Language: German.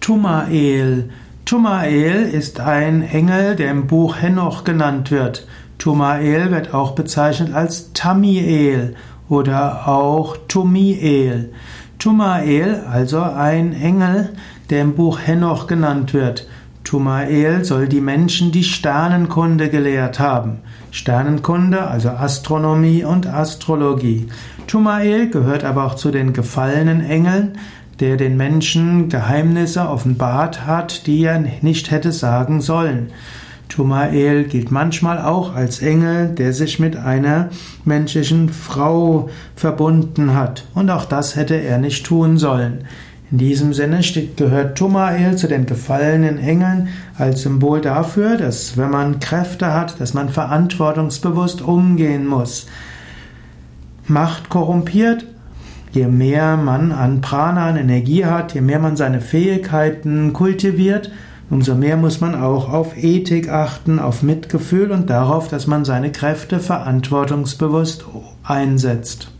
Tumael. Tumael ist ein Engel, der im Buch Henoch genannt wird. Tumael wird auch bezeichnet als Tamiel oder auch Tumiel. Tumael, also ein Engel, der im Buch Henoch genannt wird. Tumael soll die Menschen die Sternenkunde gelehrt haben. Sternenkunde, also Astronomie und Astrologie. Tumael gehört aber auch zu den gefallenen Engeln, der den Menschen Geheimnisse offenbart hat, die er nicht hätte sagen sollen. Tumael gilt manchmal auch als Engel, der sich mit einer menschlichen Frau verbunden hat. Und auch das hätte er nicht tun sollen. In diesem Sinne gehört Tumael zu den gefallenen Engeln als Symbol dafür, dass wenn man Kräfte hat, dass man verantwortungsbewusst umgehen muss. Macht korrumpiert, Je mehr man an Prana, an Energie hat, je mehr man seine Fähigkeiten kultiviert, umso mehr muss man auch auf Ethik achten, auf Mitgefühl und darauf, dass man seine Kräfte verantwortungsbewusst einsetzt.